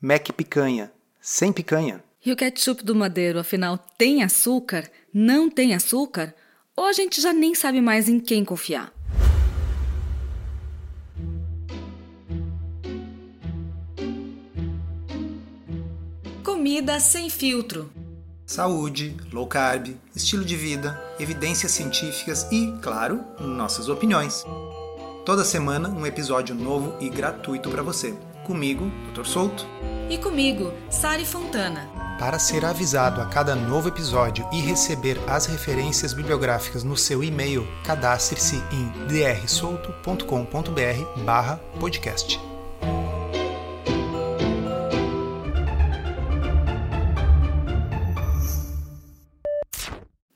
Mac picanha, sem picanha. E o ketchup do Madeiro, afinal, tem açúcar? Não tem açúcar? Ou a gente já nem sabe mais em quem confiar? Comida sem filtro. Saúde, low carb, estilo de vida, evidências científicas e, claro, nossas opiniões. Toda semana um episódio novo e gratuito para você. Comigo, Dr. Souto. E comigo, Sari Fontana. Para ser avisado a cada novo episódio e receber as referências bibliográficas no seu e-mail, cadastre-se em drsolto.com.br/podcast.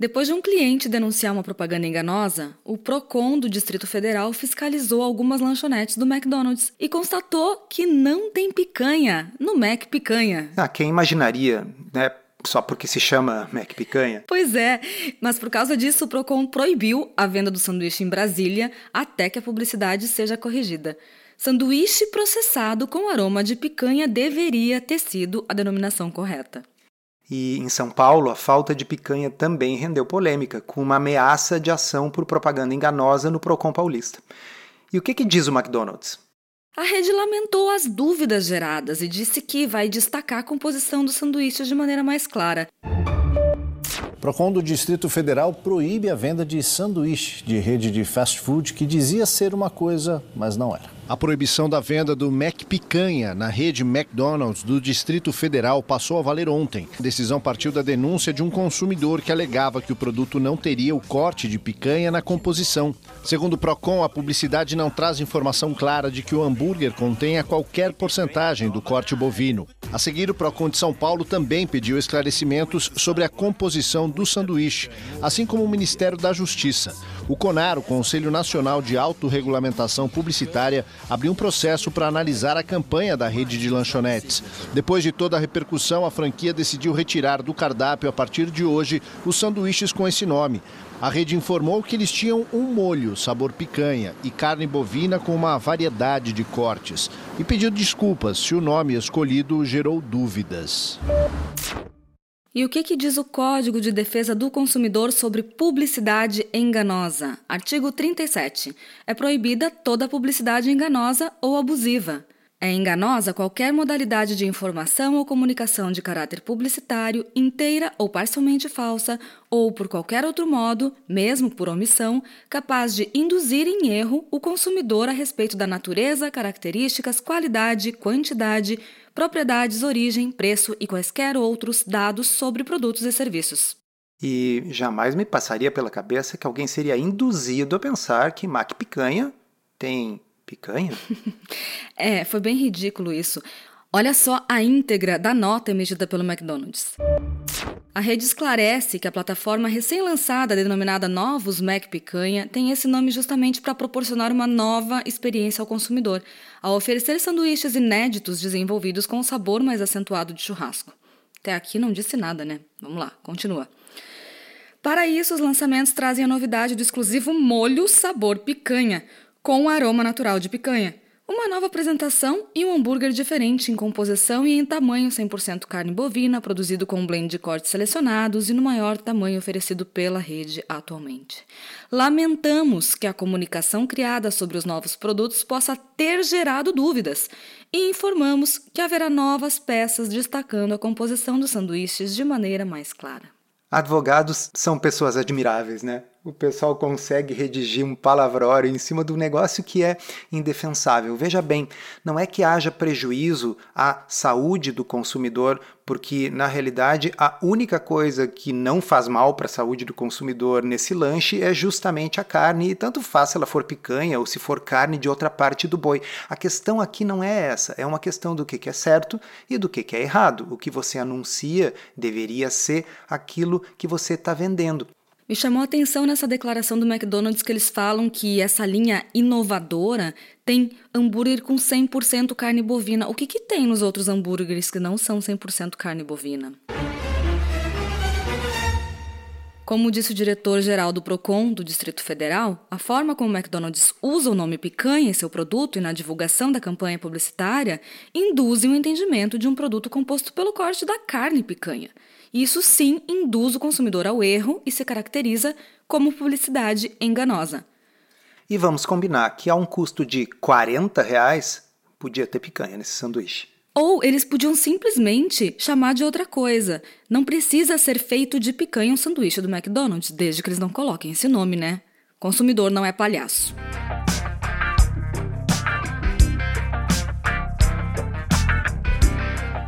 Depois de um cliente denunciar uma propaganda enganosa, o Procon do Distrito Federal fiscalizou algumas lanchonetes do McDonald's e constatou que não tem picanha no Mac Picanha. Ah, quem imaginaria, né? Só porque se chama Mac Picanha? Pois é, mas por causa disso o Procon proibiu a venda do sanduíche em Brasília até que a publicidade seja corrigida. Sanduíche processado com aroma de picanha deveria ter sido a denominação correta. E em São Paulo, a falta de picanha também rendeu polêmica, com uma ameaça de ação por propaganda enganosa no Procon Paulista. E o que, que diz o McDonald's? A rede lamentou as dúvidas geradas e disse que vai destacar a composição dos sanduíches de maneira mais clara. Procon do Distrito Federal proíbe a venda de sanduíche de rede de fast food que dizia ser uma coisa, mas não era. A proibição da venda do Mac Picanha na rede McDonald's do Distrito Federal passou a valer ontem. A decisão partiu da denúncia de um consumidor que alegava que o produto não teria o corte de picanha na composição. Segundo o Procon, a publicidade não traz informação clara de que o hambúrguer contenha qualquer porcentagem do corte bovino. A seguir, o Procon de São Paulo também pediu esclarecimentos sobre a composição do sanduíche, assim como o Ministério da Justiça. O CONAR, o Conselho Nacional de Autorregulamentação Publicitária, abriu um processo para analisar a campanha da rede de lanchonetes. Depois de toda a repercussão, a franquia decidiu retirar do cardápio a partir de hoje os sanduíches com esse nome. A rede informou que eles tinham um molho, sabor picanha, e carne bovina com uma variedade de cortes. E pediu desculpas se o nome escolhido gerou dúvidas. E o que, que, diz o Código de Defesa do Consumidor sobre publicidade enganosa? Artigo 37. É proibida toda publicidade enganosa ou abusiva. É enganosa qualquer modalidade de informação ou comunicação de caráter publicitário, inteira ou parcialmente falsa, ou por qualquer outro modo, mesmo por omissão, capaz de induzir em erro o consumidor a respeito da natureza, características, qualidade, quantidade, propriedades, origem, preço e quaisquer outros dados sobre produtos e serviços. E jamais me passaria pela cabeça que alguém seria induzido a pensar que Mac Picanha tem Picanha? é, foi bem ridículo isso. Olha só a íntegra da nota emitida pelo McDonald's. A rede esclarece que a plataforma recém-lançada, denominada Novos Mac Picanha, tem esse nome justamente para proporcionar uma nova experiência ao consumidor, ao oferecer sanduíches inéditos desenvolvidos com um sabor mais acentuado de churrasco. Até aqui não disse nada, né? Vamos lá, continua. Para isso, os lançamentos trazem a novidade do exclusivo molho sabor picanha, com aroma natural de picanha. Uma nova apresentação e um hambúrguer diferente em composição e em tamanho 100% carne bovina, produzido com um blend de cortes selecionados e no maior tamanho oferecido pela rede atualmente. Lamentamos que a comunicação criada sobre os novos produtos possa ter gerado dúvidas e informamos que haverá novas peças destacando a composição dos sanduíches de maneira mais clara. Advogados são pessoas admiráveis, né? O pessoal consegue redigir um palavrório em cima do negócio que é indefensável. Veja bem, não é que haja prejuízo à saúde do consumidor, porque na realidade a única coisa que não faz mal para a saúde do consumidor nesse lanche é justamente a carne, e tanto faz se ela for picanha ou se for carne de outra parte do boi. A questão aqui não é essa, é uma questão do que é certo e do que é errado. O que você anuncia deveria ser aquilo que você está vendendo. Me chamou a atenção nessa declaração do McDonald's que eles falam que essa linha inovadora tem hambúrguer com 100% carne bovina. O que, que tem nos outros hambúrgueres que não são 100% carne bovina? Como disse o diretor-geral do Procon do Distrito Federal, a forma como o McDonald's usa o nome picanha em seu produto e na divulgação da campanha publicitária induzem o entendimento de um produto composto pelo corte da carne picanha. Isso sim induz o consumidor ao erro e se caracteriza como publicidade enganosa. E vamos combinar que a um custo de 40 reais podia ter picanha nesse sanduíche. Ou eles podiam simplesmente chamar de outra coisa. Não precisa ser feito de picanha um sanduíche do McDonald's, desde que eles não coloquem esse nome, né? Consumidor não é palhaço.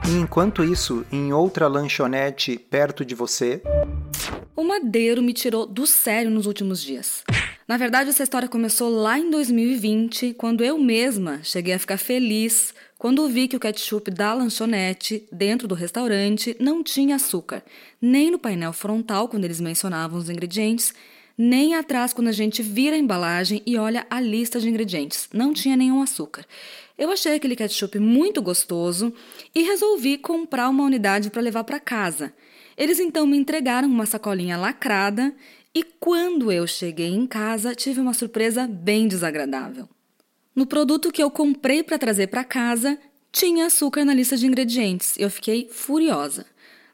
E enquanto isso, em outra lanchonete perto de você. O Madeiro me tirou do sério nos últimos dias. Na verdade, essa história começou lá em 2020, quando eu mesma cheguei a ficar feliz quando vi que o ketchup da lanchonete dentro do restaurante não tinha açúcar, nem no painel frontal quando eles mencionavam os ingredientes, nem atrás quando a gente vira a embalagem e olha a lista de ingredientes. Não tinha nenhum açúcar. Eu achei aquele ketchup muito gostoso e resolvi comprar uma unidade para levar para casa. Eles então me entregaram uma sacolinha lacrada e quando eu cheguei em casa tive uma surpresa bem desagradável. No produto que eu comprei para trazer para casa, tinha açúcar na lista de ingredientes. Eu fiquei furiosa.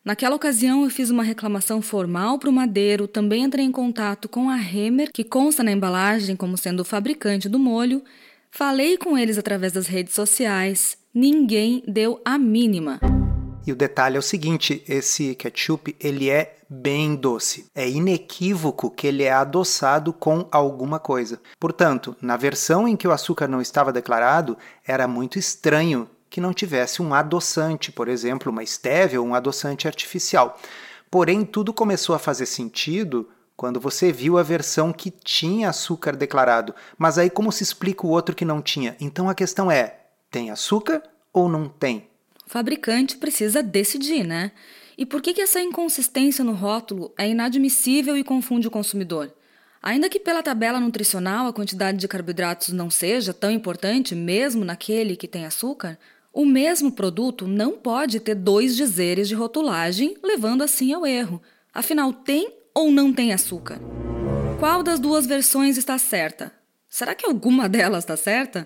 Naquela ocasião, eu fiz uma reclamação formal para o Madeiro, também entrei em contato com a Hemer, que consta na embalagem como sendo o fabricante do molho. Falei com eles através das redes sociais. Ninguém deu a mínima. E o detalhe é o seguinte, esse ketchup, ele é bem doce. É inequívoco que ele é adoçado com alguma coisa. Portanto, na versão em que o açúcar não estava declarado, era muito estranho que não tivesse um adoçante, por exemplo, uma estévia ou um adoçante artificial. Porém, tudo começou a fazer sentido quando você viu a versão que tinha açúcar declarado. Mas aí como se explica o outro que não tinha? Então a questão é: tem açúcar ou não tem? O fabricante precisa decidir, né? E por que, que essa inconsistência no rótulo é inadmissível e confunde o consumidor? Ainda que pela tabela nutricional a quantidade de carboidratos não seja tão importante, mesmo naquele que tem açúcar, o mesmo produto não pode ter dois dizeres de rotulagem, levando assim ao erro. Afinal, tem ou não tem açúcar? Qual das duas versões está certa? Será que alguma delas está certa?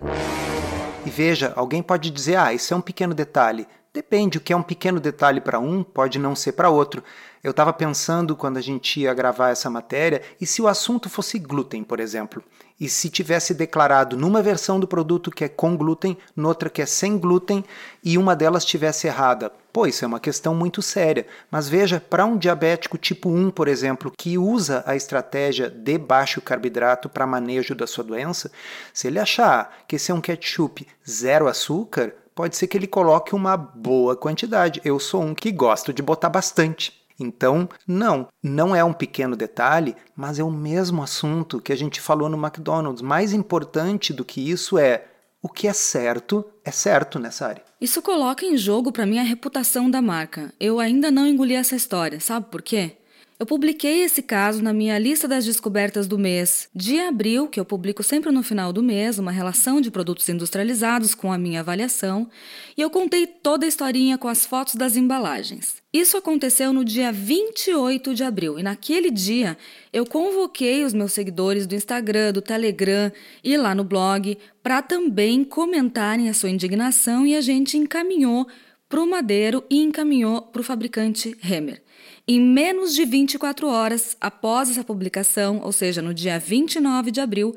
E veja, alguém pode dizer: ah, isso é um pequeno detalhe. Depende, o que é um pequeno detalhe para um pode não ser para outro. Eu estava pensando quando a gente ia gravar essa matéria, e se o assunto fosse glúten, por exemplo? E se tivesse declarado numa versão do produto que é com glúten, noutra que é sem glúten, e uma delas tivesse errada? Pô, isso é uma questão muito séria. Mas veja, para um diabético tipo 1, por exemplo, que usa a estratégia de baixo carboidrato para manejo da sua doença, se ele achar que esse é um ketchup zero açúcar, pode ser que ele coloque uma boa quantidade. Eu sou um que gosto de botar bastante. Então, não, não é um pequeno detalhe, mas é o mesmo assunto que a gente falou no McDonald's. Mais importante do que isso é o que é certo é certo nessa área. Isso coloca em jogo para mim a reputação da marca. Eu ainda não engoli essa história, sabe por quê? Eu publiquei esse caso na minha lista das descobertas do mês de abril, que eu publico sempre no final do mês, uma relação de produtos industrializados com a minha avaliação, e eu contei toda a historinha com as fotos das embalagens. Isso aconteceu no dia 28 de abril, e naquele dia eu convoquei os meus seguidores do Instagram, do Telegram e lá no blog para também comentarem a sua indignação e a gente encaminhou para o Madeiro e encaminhou para o fabricante Hemer. Em menos de 24 horas após essa publicação, ou seja, no dia 29 de abril,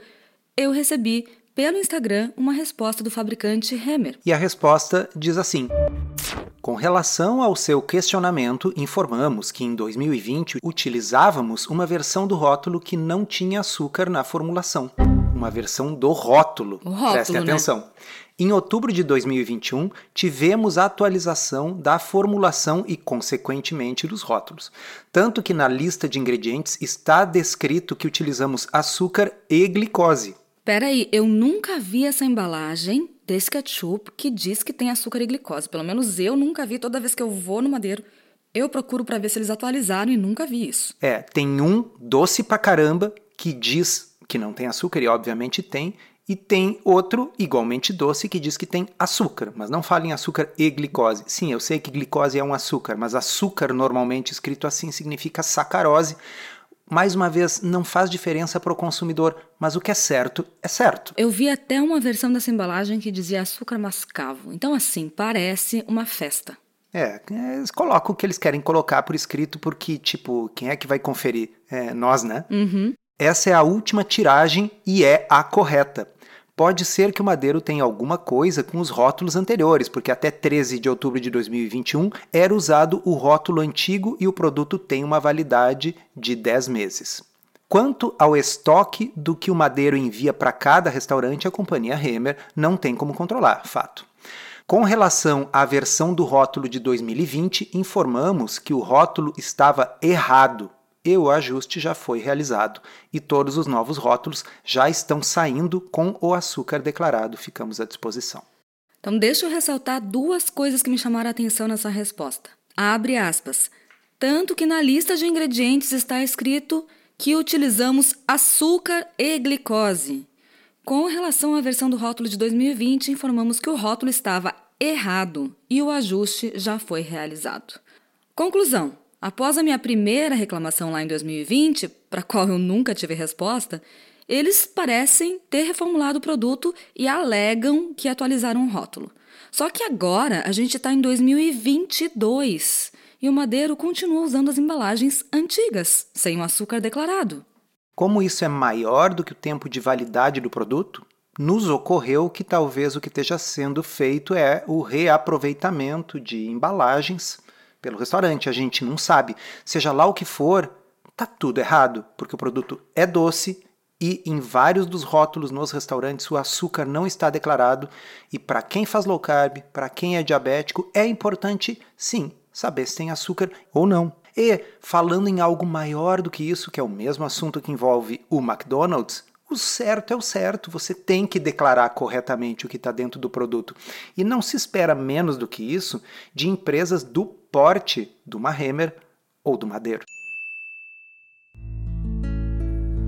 eu recebi pelo Instagram uma resposta do fabricante Hammer. E a resposta diz assim: Com relação ao seu questionamento, informamos que em 2020 utilizávamos uma versão do rótulo que não tinha açúcar na formulação. Uma versão do rótulo. O rótulo Prestem né? atenção. Em outubro de 2021, tivemos a atualização da formulação e, consequentemente, dos rótulos. Tanto que na lista de ingredientes está descrito que utilizamos açúcar e glicose. Peraí, eu nunca vi essa embalagem desse ketchup que diz que tem açúcar e glicose. Pelo menos eu nunca vi. Toda vez que eu vou no Madeiro, eu procuro para ver se eles atualizaram e nunca vi isso. É, tem um doce pra caramba que diz que não tem açúcar e obviamente tem, e tem outro igualmente doce que diz que tem açúcar, mas não fala em açúcar e glicose. Sim, eu sei que glicose é um açúcar, mas açúcar normalmente escrito assim significa sacarose, mais uma vez, não faz diferença para o consumidor, mas o que é certo é certo. Eu vi até uma versão dessa embalagem que dizia açúcar mascavo. Então, assim, parece uma festa. É, eles colocam o que eles querem colocar por escrito, porque, tipo, quem é que vai conferir? É, nós, né? Uhum. Essa é a última tiragem e é a correta. Pode ser que o Madeiro tenha alguma coisa com os rótulos anteriores, porque até 13 de outubro de 2021 era usado o rótulo antigo e o produto tem uma validade de 10 meses. Quanto ao estoque do que o Madeiro envia para cada restaurante, a companhia Hemer não tem como controlar, fato. Com relação à versão do rótulo de 2020, informamos que o rótulo estava errado e o ajuste já foi realizado e todos os novos rótulos já estão saindo com o açúcar declarado. Ficamos à disposição. Então, deixa eu ressaltar duas coisas que me chamaram a atenção nessa resposta. Abre aspas. Tanto que na lista de ingredientes está escrito que utilizamos açúcar e glicose. Com relação à versão do rótulo de 2020, informamos que o rótulo estava errado e o ajuste já foi realizado. Conclusão: Após a minha primeira reclamação lá em 2020, para a qual eu nunca tive resposta, eles parecem ter reformulado o produto e alegam que atualizaram o rótulo. Só que agora a gente está em 2022 e o Madeiro continua usando as embalagens antigas, sem o açúcar declarado. Como isso é maior do que o tempo de validade do produto, nos ocorreu que talvez o que esteja sendo feito é o reaproveitamento de embalagens pelo restaurante, a gente não sabe. Seja lá o que for, tá tudo errado, porque o produto é doce e em vários dos rótulos nos restaurantes o açúcar não está declarado. E para quem faz low carb, para quem é diabético, é importante sim saber se tem açúcar ou não. E falando em algo maior do que isso, que é o mesmo assunto que envolve o McDonald's, o certo é o certo, você tem que declarar corretamente o que está dentro do produto. E não se espera menos do que isso de empresas do porte do Mahemer ou do Madeiro.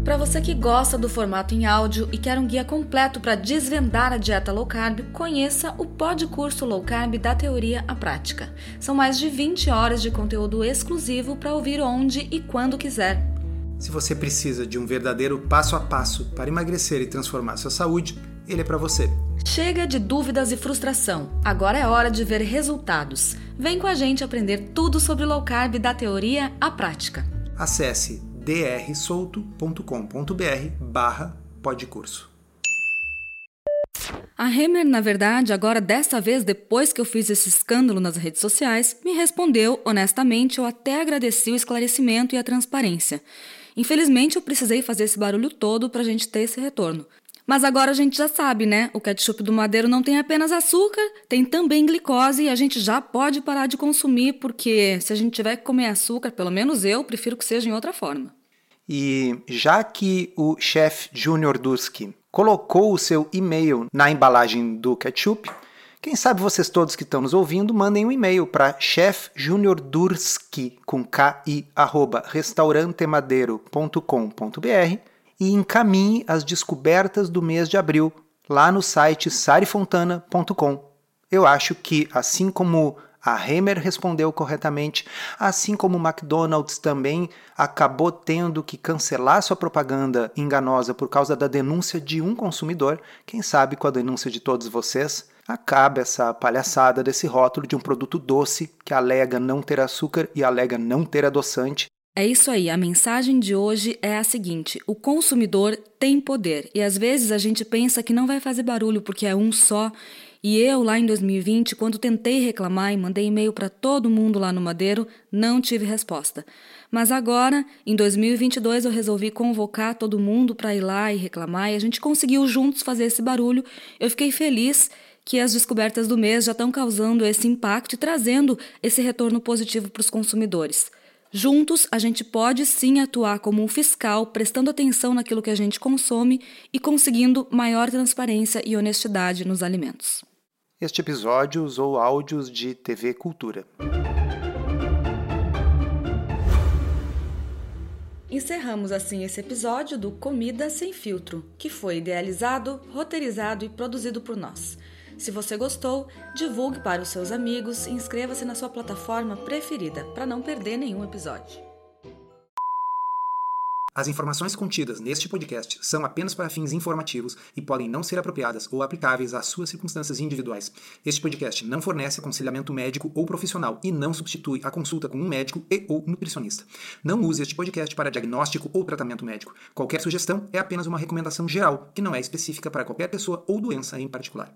Para você que gosta do formato em áudio e quer um guia completo para desvendar a dieta low carb, conheça o Podcurso Low Carb da Teoria à Prática. São mais de 20 horas de conteúdo exclusivo para ouvir onde e quando quiser. Se você precisa de um verdadeiro passo a passo para emagrecer e transformar sua saúde, ele é para você. Chega de dúvidas e frustração. Agora é hora de ver resultados. Vem com a gente aprender tudo sobre low carb da teoria à prática. Acesse drsolto.com.br barra podcurso. A Hemer, na verdade, agora dessa vez, depois que eu fiz esse escândalo nas redes sociais, me respondeu honestamente, eu até agradeci o esclarecimento e a transparência. Infelizmente, eu precisei fazer esse barulho todo para a gente ter esse retorno. Mas agora a gente já sabe, né? O ketchup do Madeiro não tem apenas açúcar, tem também glicose e a gente já pode parar de consumir, porque se a gente tiver que comer açúcar, pelo menos eu prefiro que seja em outra forma. E já que o chefe Junior Durski colocou o seu e-mail na embalagem do ketchup, quem sabe vocês todos que estão nos ouvindo mandem um e-mail para chefjuniordurski com ki arroba restaurantemadeiro.com.br e encaminhe as descobertas do mês de abril lá no site sarifontana.com. Eu acho que assim como a Hemer respondeu corretamente, assim como o McDonald's também acabou tendo que cancelar sua propaganda enganosa por causa da denúncia de um consumidor. Quem sabe com a denúncia de todos vocês acaba essa palhaçada desse rótulo de um produto doce que alega não ter açúcar e alega não ter adoçante. É isso aí, a mensagem de hoje é a seguinte: o consumidor tem poder e às vezes a gente pensa que não vai fazer barulho porque é um só. E eu, lá em 2020, quando tentei reclamar e mandei e-mail para todo mundo lá no Madeiro, não tive resposta. Mas agora, em 2022, eu resolvi convocar todo mundo para ir lá e reclamar e a gente conseguiu juntos fazer esse barulho. Eu fiquei feliz que as descobertas do mês já estão causando esse impacto e trazendo esse retorno positivo para os consumidores. Juntos, a gente pode sim atuar como um fiscal, prestando atenção naquilo que a gente consome e conseguindo maior transparência e honestidade nos alimentos. Este episódio usou áudios de TV Cultura. Encerramos assim esse episódio do Comida Sem Filtro, que foi idealizado, roteirizado e produzido por nós. Se você gostou, divulgue para os seus amigos e inscreva-se na sua plataforma preferida para não perder nenhum episódio. As informações contidas neste podcast são apenas para fins informativos e podem não ser apropriadas ou aplicáveis às suas circunstâncias individuais. Este podcast não fornece aconselhamento médico ou profissional e não substitui a consulta com um médico e ou nutricionista. Não use este podcast para diagnóstico ou tratamento médico. Qualquer sugestão é apenas uma recomendação geral, que não é específica para qualquer pessoa ou doença em particular.